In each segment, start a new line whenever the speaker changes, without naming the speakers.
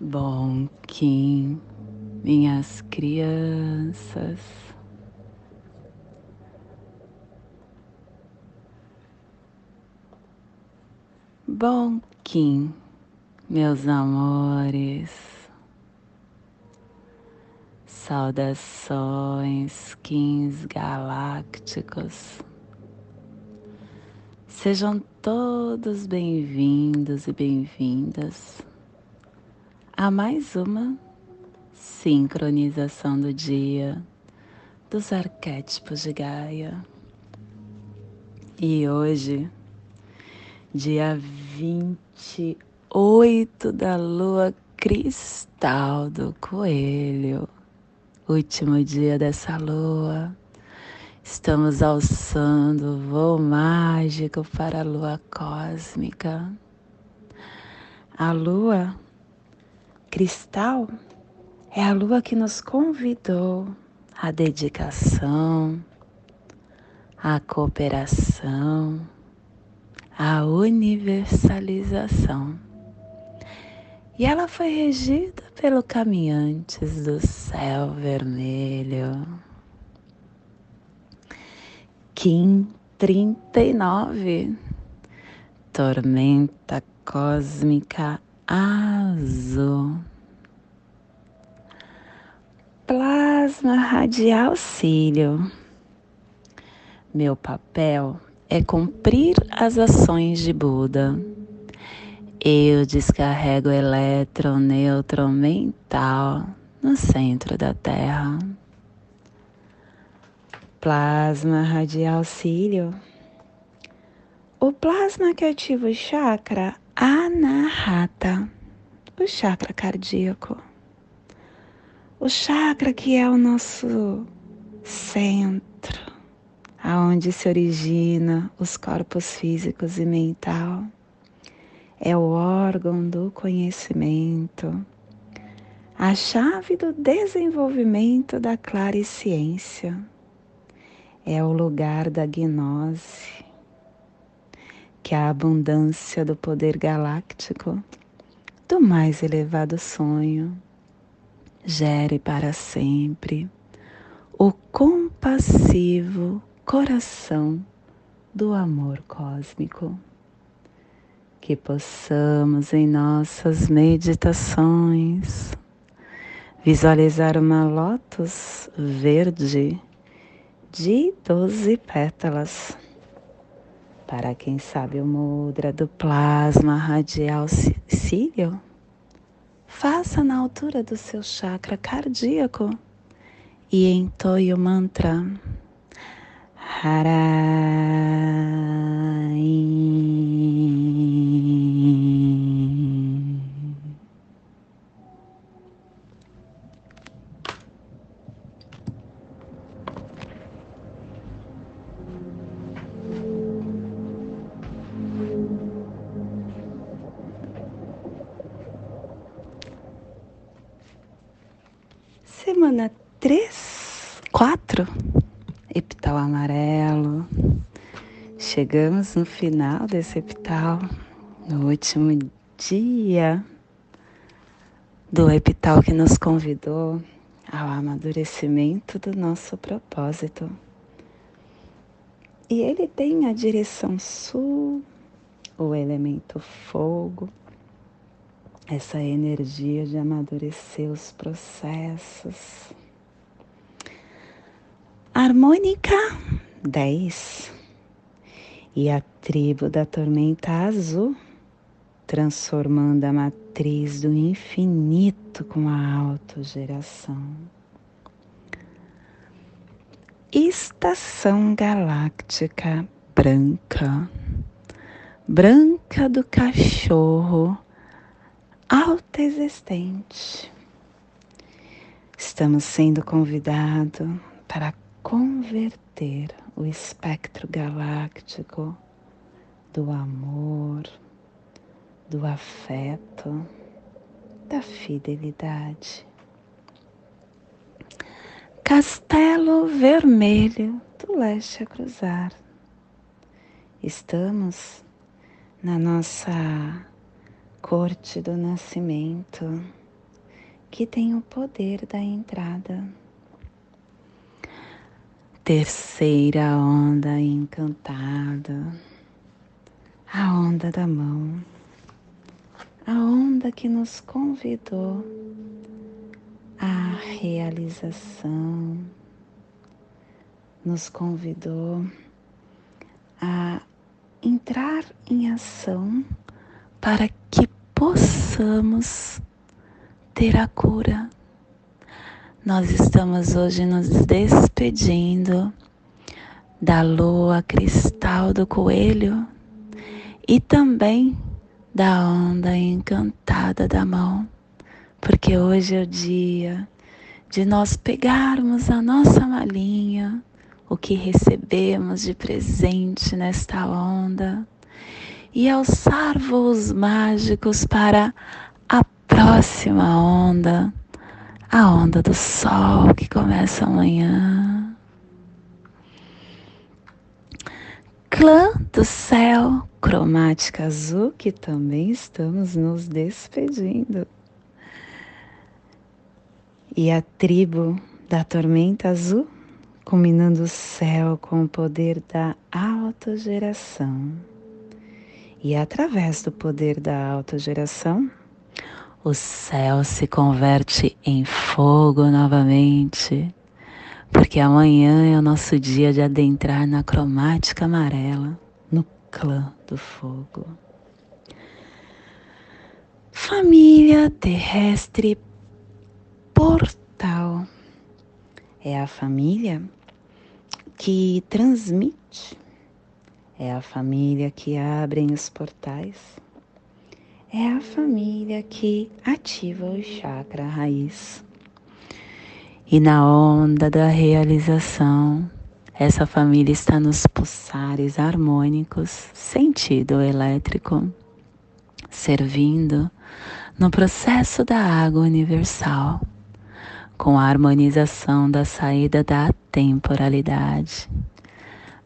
Bom Kim, minhas crianças. Bom Kim, meus amores. Saudações, Kins galácticos. Sejam todos bem-vindos e bem-vindas a mais uma sincronização do dia dos arquétipos de Gaia. E hoje, dia 28 da lua cristal do coelho, último dia dessa lua. Estamos alçando o voo mágico para a lua cósmica. A lua Cristal é a lua que nos convidou à dedicação, à cooperação, à universalização. E ela foi regida pelo caminhantes do céu vermelho. Kim 39, tormenta cósmica azul. Plasma radial cílio. Meu papel é cumprir as ações de Buda. Eu descarrego elétron, nêutron mental no centro da Terra. Plasma radial cílio. O plasma que ativa o chakra Anahata, o chakra cardíaco. O chakra que é o nosso centro, aonde se origina os corpos físicos e mental. É o órgão do conhecimento, a chave do desenvolvimento da ciência. É o lugar da gnose que a abundância do poder galáctico do mais elevado sonho gere para sempre o compassivo coração do amor cósmico. Que possamos em nossas meditações visualizar uma lótus verde de doze pétalas para quem sabe o mudra do plasma radial cílio, faça na altura do seu chakra cardíaco e entoie o mantra Harai. Semana 3, 4, epital amarelo. Chegamos no final desse epital, no último dia do epital que nos convidou ao amadurecimento do nosso propósito. E ele tem a direção sul, o elemento fogo, essa energia de amadurecer os processos. Harmônica 10 e a tribo da tormenta azul, transformando a matriz do infinito com a autogeração. Estação galáctica branca, branca do cachorro alta existente. Estamos sendo convidados para converter o espectro galáctico do amor, do afeto, da fidelidade. Castelo Vermelho do Leste a Cruzar. Estamos na nossa corte do nascimento, que tem o poder da entrada. Terceira onda encantada, a onda da mão, a onda que nos convidou à realização, nos convidou a entrar em ação para que possamos ter a cura. Nós estamos hoje nos despedindo da lua cristal do coelho e também da onda encantada da mão, porque hoje é o dia de nós pegarmos a nossa malinha, o que recebemos de presente nesta onda e alçar voos mágicos para a próxima onda, a onda do sol que começa amanhã. Clã do céu, cromática azul, que também estamos nos despedindo. E a tribo da tormenta azul, combinando o céu com o poder da autogeração. E através do poder da autogeração, o céu se converte em fogo novamente, porque amanhã é o nosso dia de adentrar na cromática amarela, no clã do fogo. Família terrestre portal é a família que transmite, é a família que abre os portais é a família que ativa o chakra raiz. E na onda da realização, essa família está nos pulsares harmônicos, sentido elétrico, servindo no processo da água universal, com a harmonização da saída da temporalidade,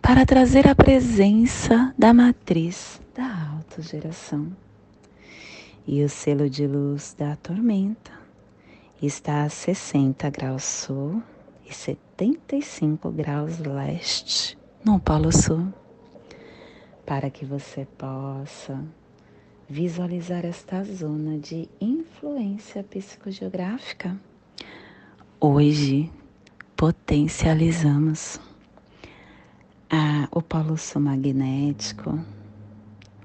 para trazer a presença da matriz da autogeração e o selo de luz da tormenta está a 60 graus sul e 75 graus leste no Polo Sul, para que você possa visualizar esta zona de influência psicogeográfica. Hoje potencializamos a, o Polo Sul magnético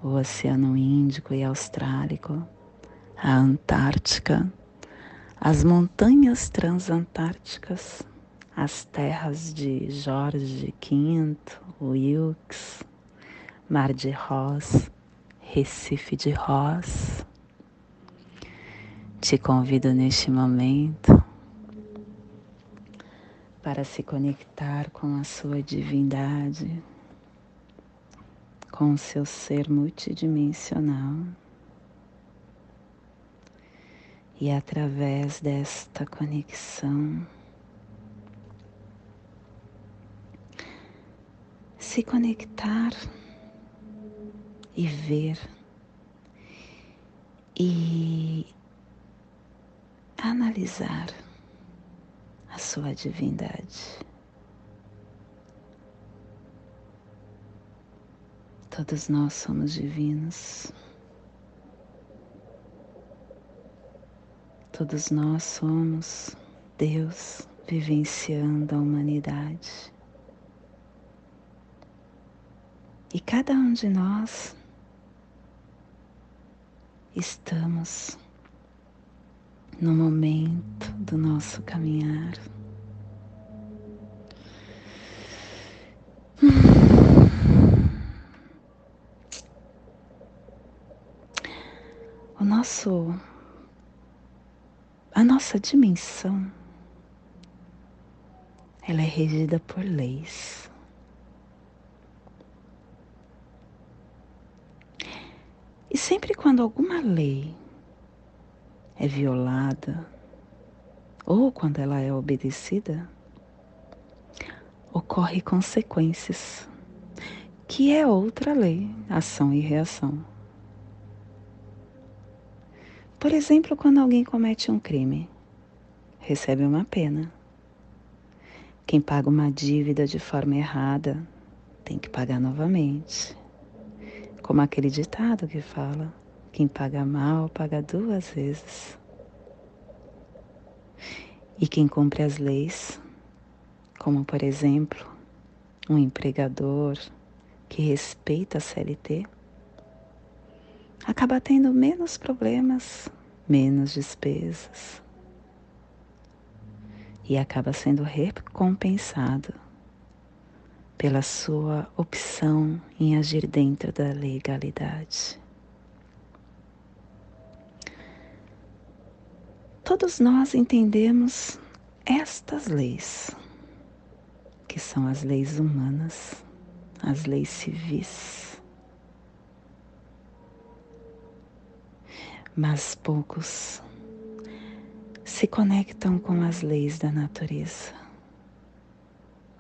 o Oceano Índico e Austrálico, a Antártica, as montanhas transantárticas, as terras de Jorge V, Wilkes, Mar de Ross, Recife de Ross. Te convido neste momento para se conectar com a sua divindade com o seu ser multidimensional. E através desta conexão, se conectar e ver e analisar a sua divindade. Todos nós somos divinos. Todos nós somos Deus vivenciando a humanidade. E cada um de nós estamos no momento do nosso caminhar. nosso a nossa dimensão ela é regida por leis. E sempre quando alguma lei é violada ou quando ela é obedecida, ocorre consequências, que é outra lei, ação e reação. Por exemplo, quando alguém comete um crime, recebe uma pena. Quem paga uma dívida de forma errada tem que pagar novamente. Como aquele ditado que fala: quem paga mal paga duas vezes. E quem cumpre as leis, como por exemplo, um empregador que respeita a CLT, acaba tendo menos problemas, menos despesas e acaba sendo recompensado pela sua opção em agir dentro da legalidade. Todos nós entendemos estas leis, que são as leis humanas, as leis civis. Mas poucos se conectam com as leis da natureza,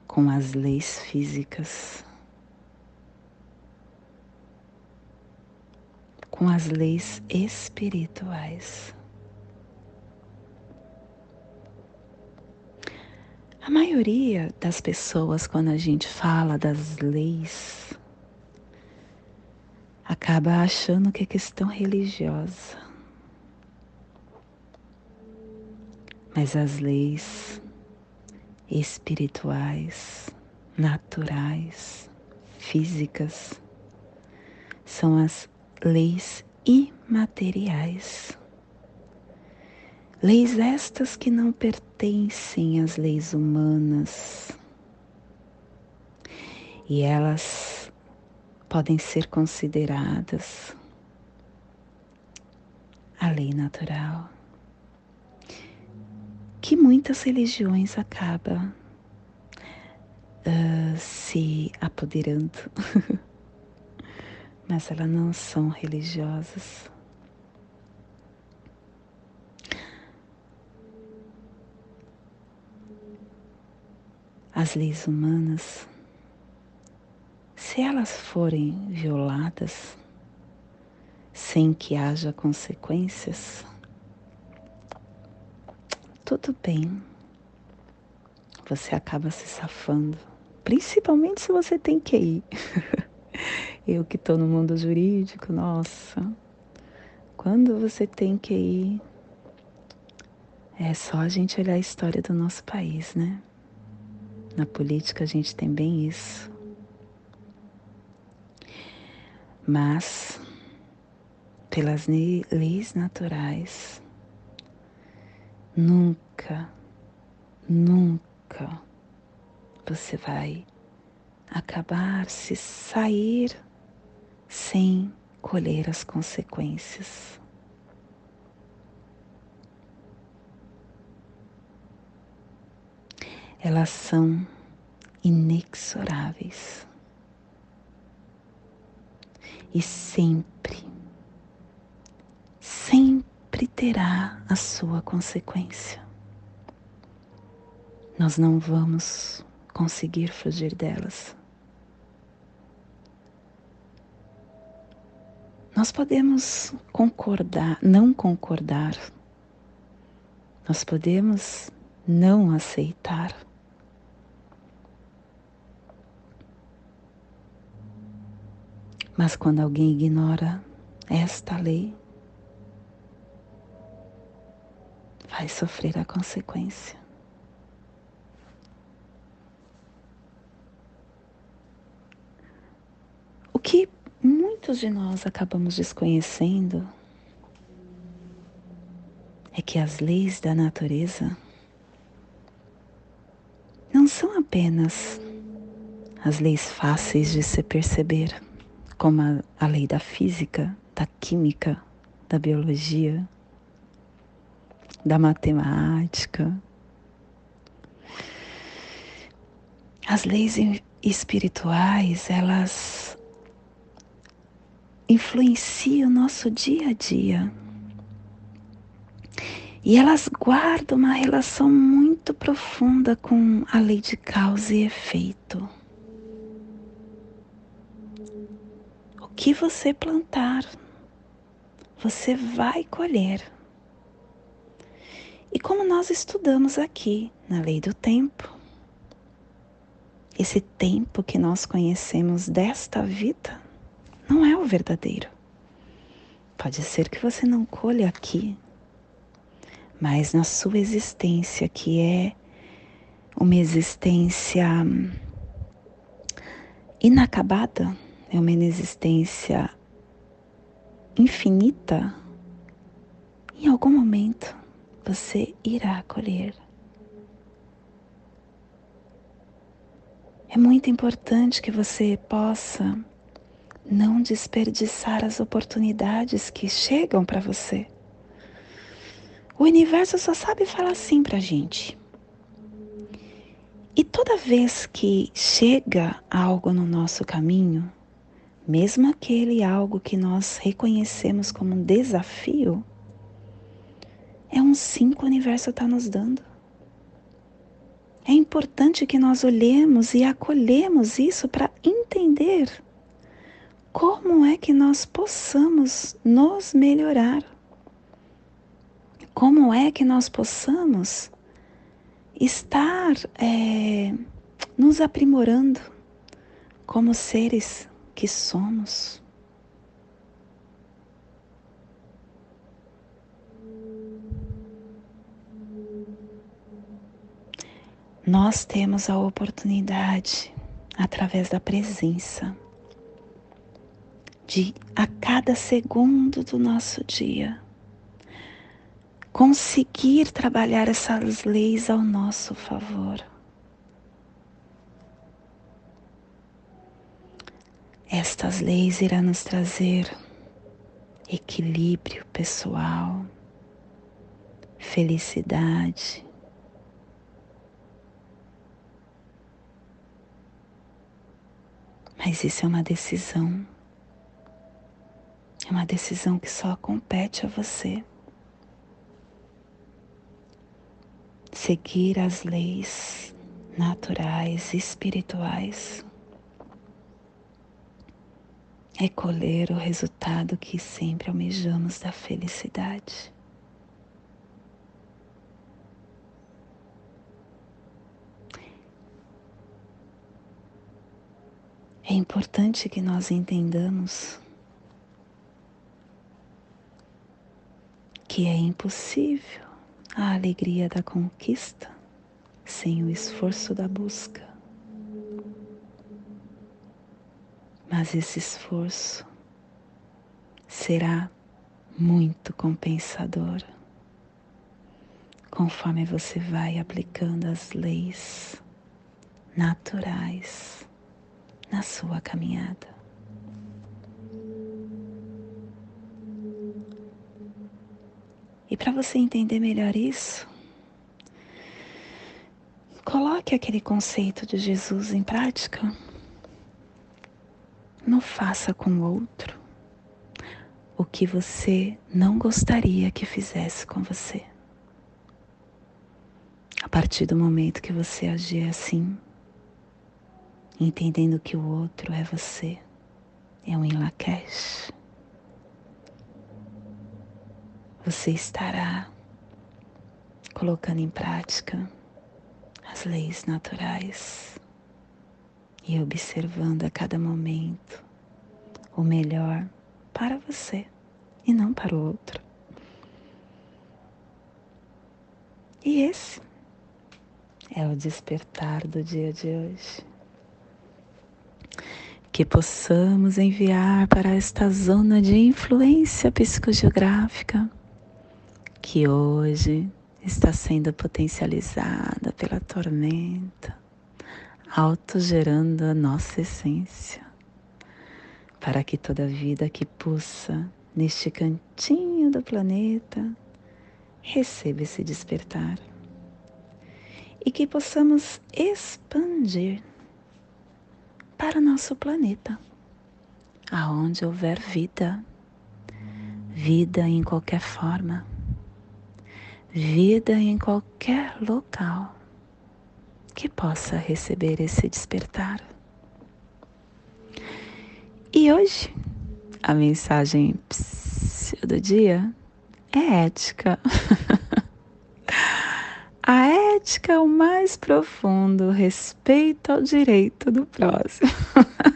com as leis físicas, com as leis espirituais. A maioria das pessoas, quando a gente fala das leis, acaba achando que é questão religiosa. mas as leis espirituais, naturais, físicas, são as leis imateriais. Leis estas que não pertencem às leis humanas. E elas podem ser consideradas a lei natural que muitas religiões acabam uh, se apoderando, mas elas não são religiosas. As leis humanas, se elas forem violadas sem que haja consequências, tudo bem. Você acaba se safando, principalmente se você tem que ir. Eu que estou no mundo jurídico, nossa. Quando você tem que ir, é só a gente olhar a história do nosso país, né? Na política a gente tem bem isso. Mas, pelas leis naturais, Nunca, nunca você vai acabar se sair sem colher as consequências. Elas são inexoráveis e sempre, sempre terá a sua consequência. Nós não vamos conseguir fugir delas. Nós podemos concordar, não concordar. Nós podemos não aceitar. Mas quando alguém ignora esta lei, vai sofrer a consequência. O que muitos de nós acabamos desconhecendo é que as leis da natureza não são apenas as leis fáceis de se perceber, como a, a lei da física, da química, da biologia, da matemática. As leis espirituais, elas influenciam o nosso dia a dia. E elas guardam uma relação muito profunda com a lei de causa e efeito. Que você plantar, você vai colher. E como nós estudamos aqui na lei do tempo, esse tempo que nós conhecemos desta vida não é o verdadeiro. Pode ser que você não colha aqui, mas na sua existência, que é uma existência inacabada, é uma existência infinita, em algum momento você irá colher. É muito importante que você possa não desperdiçar as oportunidades que chegam para você. O universo só sabe falar sim para a gente. E toda vez que chega algo no nosso caminho, mesmo aquele algo que nós reconhecemos como um desafio, é um sim que o universo está nos dando. É importante que nós olhemos e acolhemos isso para entender como é que nós possamos nos melhorar. Como é que nós possamos estar é, nos aprimorando como seres que somos. Nós temos a oportunidade, através da presença, de a cada segundo do nosso dia conseguir trabalhar essas leis ao nosso favor. Estas leis irão nos trazer equilíbrio pessoal, felicidade, mas isso é uma decisão, é uma decisão que só compete a você. Seguir as leis naturais, espirituais é colher o resultado que sempre almejamos da felicidade. É importante que nós entendamos que é impossível a alegria da conquista sem o esforço da busca. Mas esse esforço será muito compensador conforme você vai aplicando as leis naturais na sua caminhada. E para você entender melhor isso, coloque aquele conceito de Jesus em prática. Não faça com o outro o que você não gostaria que fizesse com você. A partir do momento que você agir assim, entendendo que o outro é você, é um Inlakesh, você estará colocando em prática as leis naturais e observando a cada momento o melhor para você e não para o outro. E esse é o despertar do dia de hoje. Que possamos enviar para esta zona de influência psicogeográfica que hoje está sendo potencializada pela tormenta autogerando a nossa essência, para que toda vida que pulsa neste cantinho do planeta receba esse despertar e que possamos expandir para o nosso planeta, aonde houver vida, vida em qualquer forma, vida em qualquer local que possa receber esse despertar. E hoje, a mensagem do dia é ética. ética é o mais profundo respeito ao direito do próximo.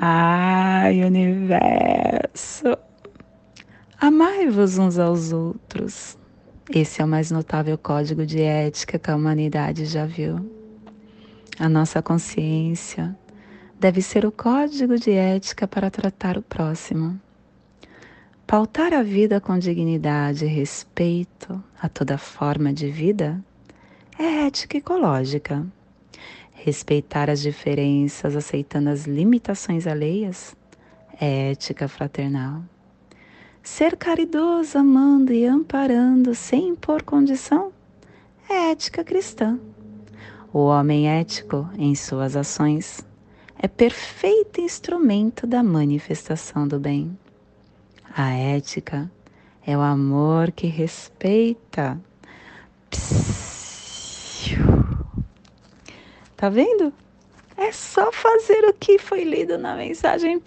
Ai, universo! Amai-vos uns aos outros. Esse é o mais notável código de ética que a humanidade já viu. A nossa consciência deve ser o código de ética para tratar o próximo. Pautar a vida com dignidade e respeito a toda forma de vida é ética ecológica. Respeitar as diferenças, aceitando as limitações alheias, é ética fraternal. Ser caridoso, amando e amparando sem impor condição, é ética cristã. O homem ético, em suas ações, é perfeito instrumento da manifestação do bem. A ética é o amor que respeita. Tá vendo? É só fazer o que foi lido na mensagem.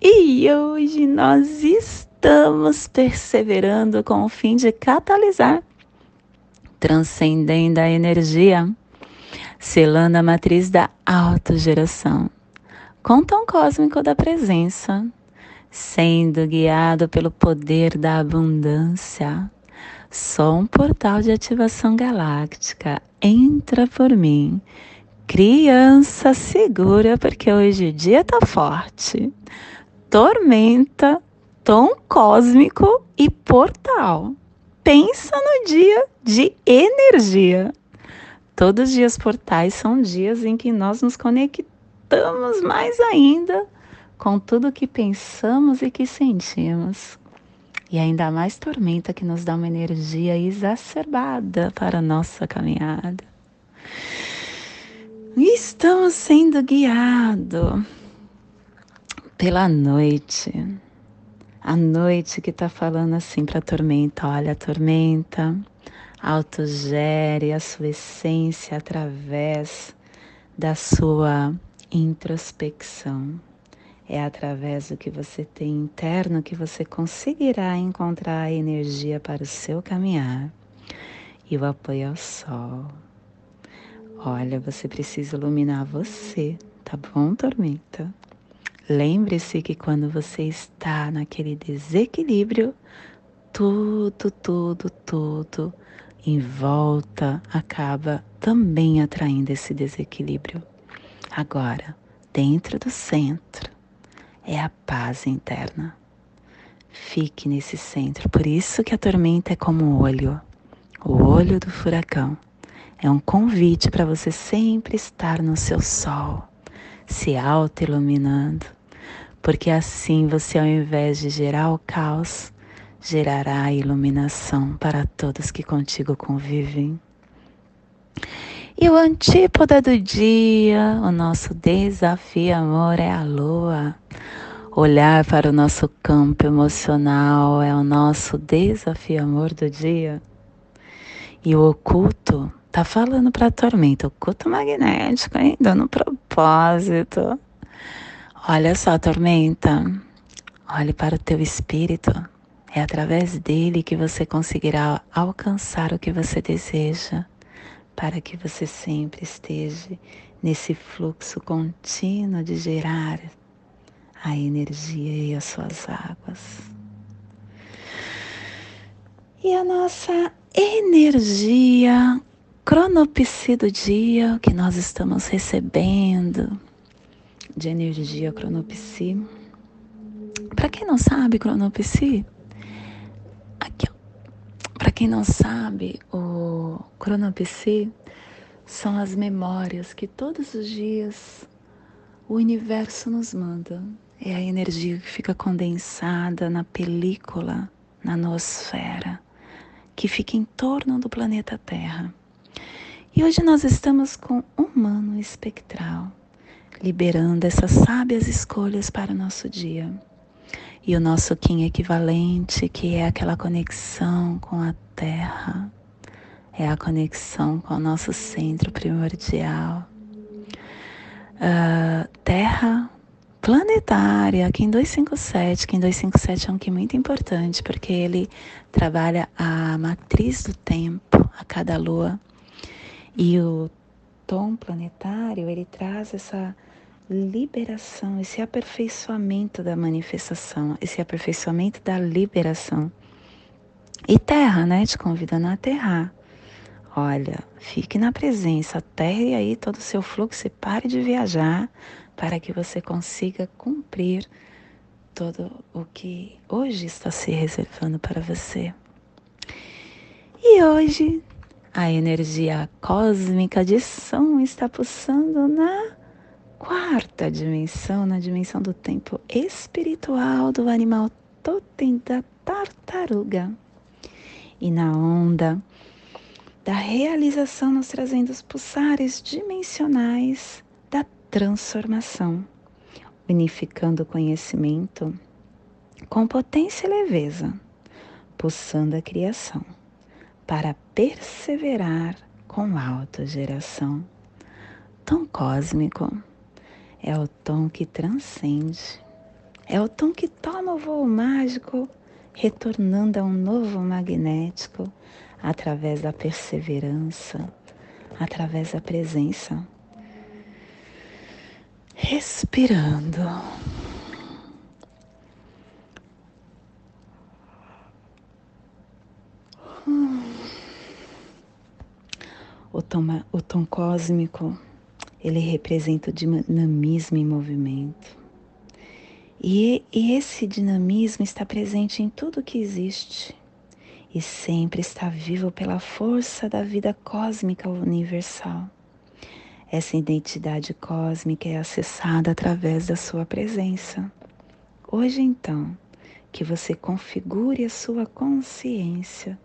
E hoje nós estamos perseverando com o fim de catalisar, transcendendo a energia, selando a matriz da autogeração com tom cósmico da presença, sendo guiado pelo poder da abundância. Sou um portal de ativação galáctica. Entra por mim. Criança segura, porque hoje o dia tá forte. Tormenta, tom cósmico e portal. Pensa no dia de energia. Todos os dias portais são dias em que nós nos conectamos mais ainda com tudo que pensamos e que sentimos. E ainda mais tormenta que nos dá uma energia exacerbada para a nossa caminhada. Estamos sendo guiados pela noite. A noite que está falando assim para a tormenta: olha, a tormenta autogere a sua essência através da sua introspecção. É através do que você tem interno que você conseguirá encontrar a energia para o seu caminhar e o apoio ao sol. Olha, você precisa iluminar você, tá bom, tormenta? Lembre-se que quando você está naquele desequilíbrio, tudo, tudo, tudo em volta acaba também atraindo esse desequilíbrio. Agora, dentro do centro, é a paz interna. Fique nesse centro. Por isso que a tormenta é como o olho, o olho do furacão. É um convite para você sempre estar no seu sol, se auto-iluminando, porque assim você, ao invés de gerar o caos, gerará a iluminação para todos que contigo convivem. E o antípoda do dia, o nosso desafio, amor, é a lua. Olhar para o nosso campo emocional é o nosso desafio, amor do dia. E o oculto tá falando para a tormenta, oculto magnético, hein? Dando propósito. Olha só, tormenta. Olhe para o teu espírito. É através dele que você conseguirá alcançar o que você deseja para que você sempre esteja nesse fluxo contínuo de gerar a energia e as suas águas. E a nossa energia cronopsi do dia que nós estamos recebendo de energia cronopsi. Para quem não sabe, cronopsi, aqui ó, para quem não sabe, o cronopc são as memórias que todos os dias o universo nos manda. É a energia que fica condensada na película, na noosfera, que fica em torno do planeta Terra. E hoje nós estamos com humano espectral, liberando essas sábias escolhas para o nosso dia e o nosso Kim equivalente, que é aquela conexão com a Terra, é a conexão com o nosso centro primordial. Uh, terra, planetário, aqui em 257, que em 257 é um que muito importante, porque ele trabalha a matriz do tempo a cada lua. E o tom planetário, ele traz essa liberação, esse aperfeiçoamento da manifestação, esse aperfeiçoamento da liberação. E terra, né? Te convidando a aterrar. Olha, fique na presença, aterre aí todo o seu fluxo e pare de viajar para que você consiga cumprir todo o que hoje está se reservando para você. E hoje a energia cósmica de som está pulsando na quarta dimensão, na dimensão do tempo espiritual do animal totem da tartaruga. E na onda da realização, nos trazendo os pulsares dimensionais da transformação, unificando o conhecimento com potência e leveza, pulsando a criação, para perseverar com autogeração. Tom cósmico é o tom que transcende, é o tom que toma o voo mágico, retornando a um novo magnético através da perseverança, através da presença. Respirando. O tom, o tom cósmico ele representa o dinamismo em movimento. E, e esse dinamismo está presente em tudo que existe e sempre está vivo pela força da vida cósmica universal. Essa identidade cósmica é acessada através da sua presença. Hoje, então, que você configure a sua consciência,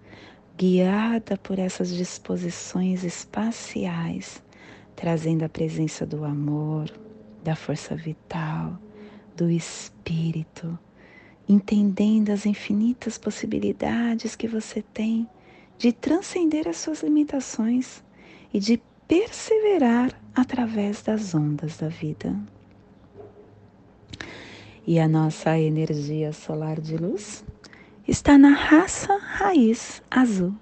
guiada por essas disposições espaciais trazendo a presença do amor, da força vital, do espírito, entendendo as infinitas possibilidades que você tem de transcender as suas limitações e de perseverar através das ondas da vida. E a nossa energia solar de luz está na raça raiz azul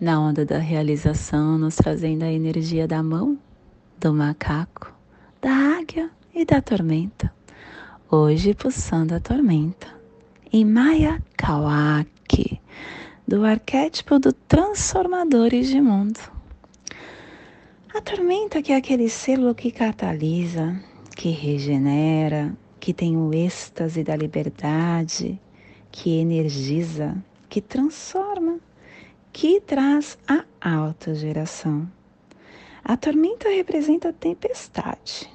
na onda da realização, nos trazendo a energia da mão, do macaco, da águia e da tormenta. Hoje pulsando a tormenta. Em Maya Kawaki, do arquétipo do transformadores de mundo. A tormenta que é aquele selo que catalisa, que regenera, que tem o êxtase da liberdade, que energiza, que transforma que traz a alta geração. A tormenta representa a tempestade,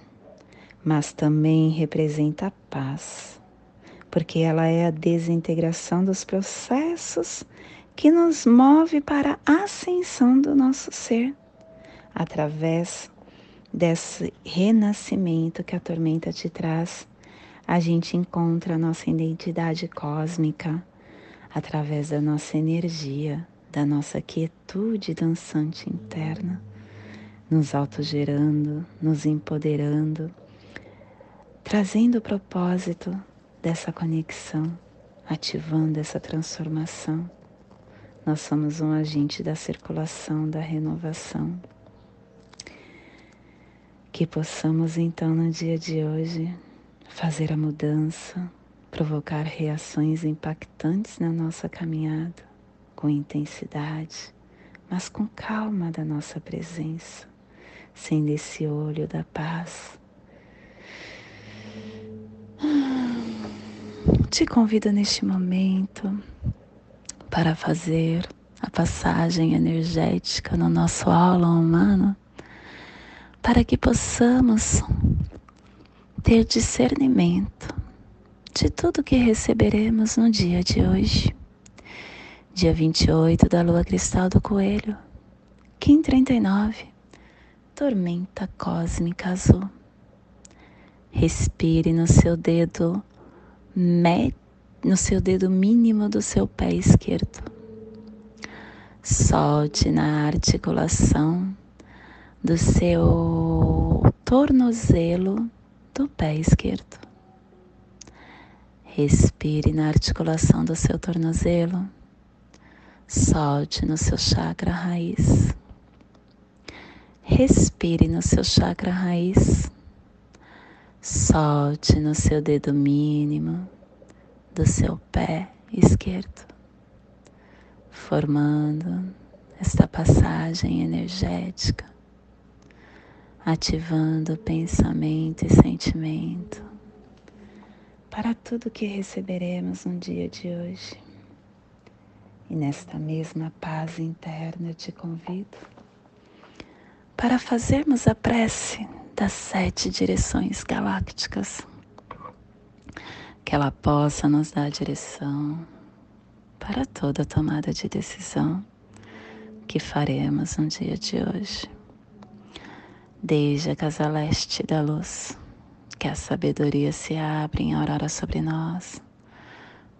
mas também representa a paz, porque ela é a desintegração dos processos que nos move para a ascensão do nosso ser, através desse renascimento que a tormenta te traz. A gente encontra a nossa identidade cósmica através da nossa energia, da nossa quietude dançante interna, nos autogerando, nos empoderando, trazendo o propósito dessa conexão, ativando essa transformação. Nós somos um agente da circulação, da renovação. Que possamos então no dia de hoje fazer a mudança, provocar reações impactantes na nossa caminhada com intensidade, mas com calma da nossa presença, sendo esse olho da paz. Te convido neste momento para fazer a passagem energética no nosso aula humano, para que possamos ter discernimento de tudo que receberemos no dia de hoje dia 28 da lua cristal do coelho, Kim 39, tormenta cósmica azul. Respire no seu dedo no seu dedo mínimo do seu pé esquerdo. Solte na articulação do seu tornozelo do pé esquerdo. Respire na articulação do seu tornozelo. Solte no seu chakra raiz. Respire no seu chakra raiz. Solte no seu dedo mínimo do seu pé esquerdo, formando esta passagem energética, ativando pensamento e sentimento para tudo que receberemos no dia de hoje. E nesta mesma paz interna eu te convido para fazermos a prece das sete direções galácticas, que ela possa nos dar direção para toda tomada de decisão que faremos no dia de hoje. Desde a casa leste da luz que a sabedoria se abra em aurora sobre nós,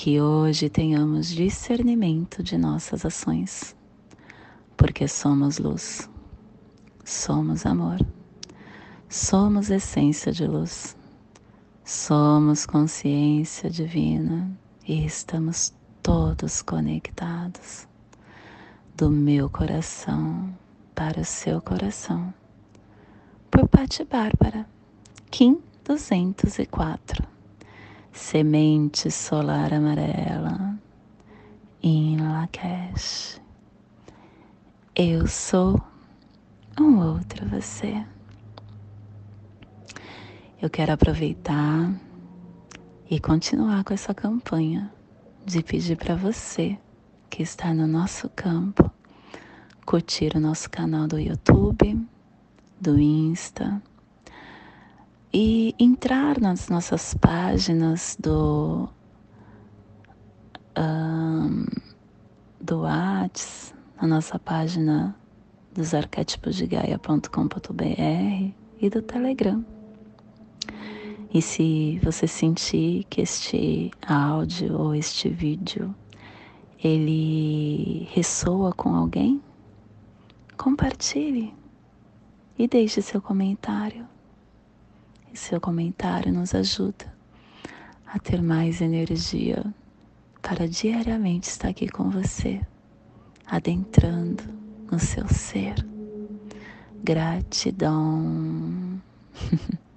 Que hoje tenhamos discernimento de nossas ações, porque somos luz, somos amor, somos essência de luz, somos consciência divina e estamos todos conectados do meu coração para o seu coração. Por Patti Bárbara, Kim 204. Semente solar amarela em Lakesh. Eu sou um outro você. Eu quero aproveitar e continuar com essa campanha de pedir para você que está no nosso campo, curtir o nosso canal do YouTube, do Insta e entrar nas nossas páginas do um, do Whats, na nossa página dos arquétipos de Gaia.com.br e do Telegram. E se você sentir que este áudio ou este vídeo ele ressoa com alguém, compartilhe e deixe seu comentário. Seu comentário nos ajuda a ter mais energia para diariamente estar aqui com você, adentrando no seu ser. Gratidão.